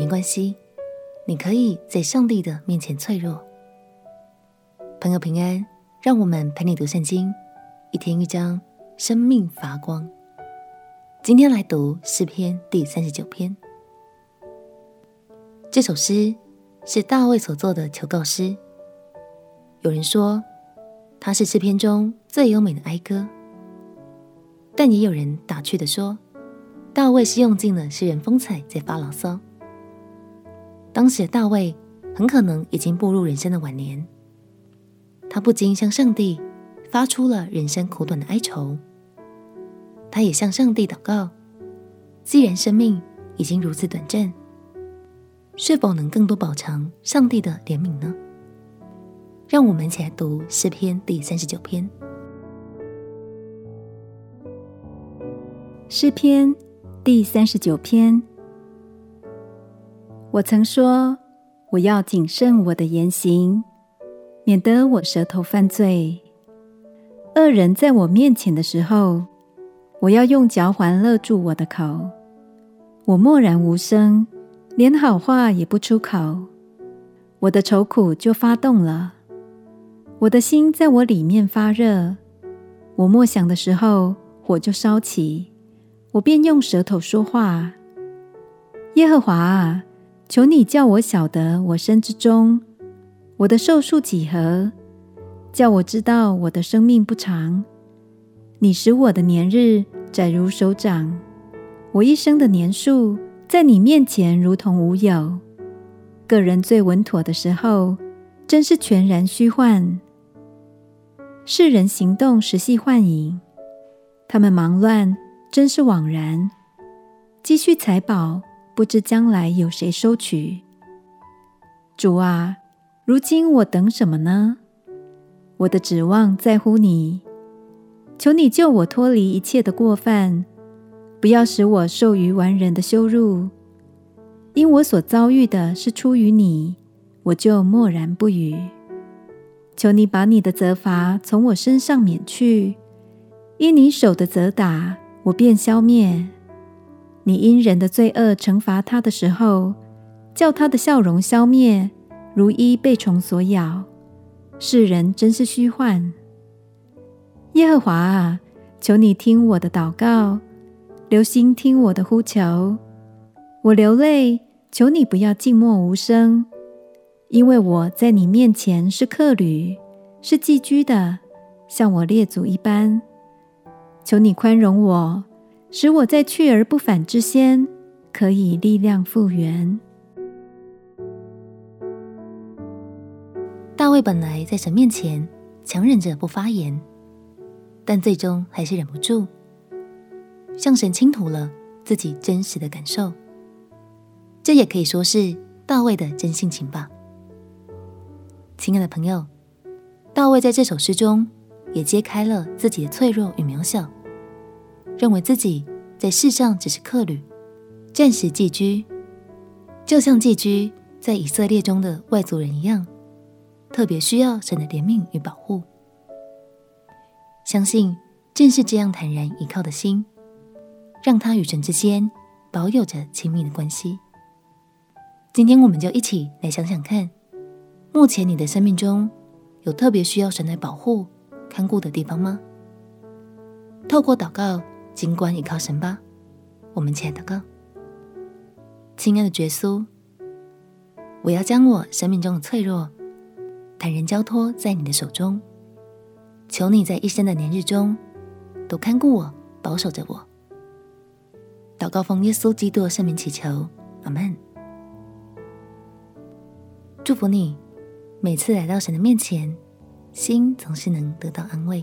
没关系，你可以在上帝的面前脆弱。朋友平安，让我们陪你读圣经，一天一章，生命发光。今天来读诗篇第三十九篇。这首诗是大卫所作的求告诗。有人说，它是诗篇中最优美的哀歌。但也有人打趣的说，大卫是用尽了诗人风采在发牢骚。当时的大卫很可能已经步入人生的晚年，他不禁向上帝发出了人生苦短的哀愁。他也向上帝祷告：既然生命已经如此短暂，是否能更多饱尝上帝的怜悯呢？让我们一起来读诗篇第三十九篇。诗篇第三十九篇。我曾说，我要谨慎我的言行，免得我舌头犯罪。恶人在我面前的时候，我要用嚼环勒住我的口。我默然无声，连好话也不出口。我的愁苦就发动了，我的心在我里面发热。我默想的时候，火就烧起。我便用舌头说话。耶和华啊，求你叫我晓得我身之中，我的寿数几何，叫我知道我的生命不长。你使我的年日窄如手掌，我一生的年数在你面前如同无有。个人最稳妥的时候，真是全然虚幻。世人行动实系幻影，他们忙乱。真是枉然，积蓄财宝，不知将来有谁收取。主啊，如今我等什么呢？我的指望在乎你，求你救我脱离一切的过犯，不要使我受于完人的羞辱。因我所遭遇的是出于你，我就默然不语。求你把你的责罚从我身上免去，因你手的责打。我便消灭。你因人的罪恶惩罚他的时候，叫他的笑容消灭，如一被虫所咬。世人真是虚幻。耶和华啊，求你听我的祷告，留心听我的呼求。我流泪，求你不要静默无声，因为我在你面前是客旅，是寄居的，像我列祖一般。求你宽容我，使我在去而不返之先，可以力量复原。大卫本来在神面前强忍着不发言，但最终还是忍不住向神倾吐了自己真实的感受。这也可以说是大卫的真性情吧。亲爱的朋友，大卫在这首诗中也揭开了自己的脆弱与渺小。认为自己在世上只是客旅，暂时寄居，就像寄居在以色列中的外族人一样，特别需要神的怜悯与保护。相信正是这样坦然依靠的心，让他与神之间保有着亲密的关系。今天我们就一起来想想看，目前你的生命中有特别需要神来保护、看顾的地方吗？透过祷告。尽管依靠神吧，我们亲爱的哥，亲爱的耶稣，我要将我生命中的脆弱坦然交托在你的手中，求你在一生的年日中都看顾我，保守着我。祷告奉耶稣基督的圣名祈求，阿门。祝福你，每次来到神的面前，心总是能得到安慰。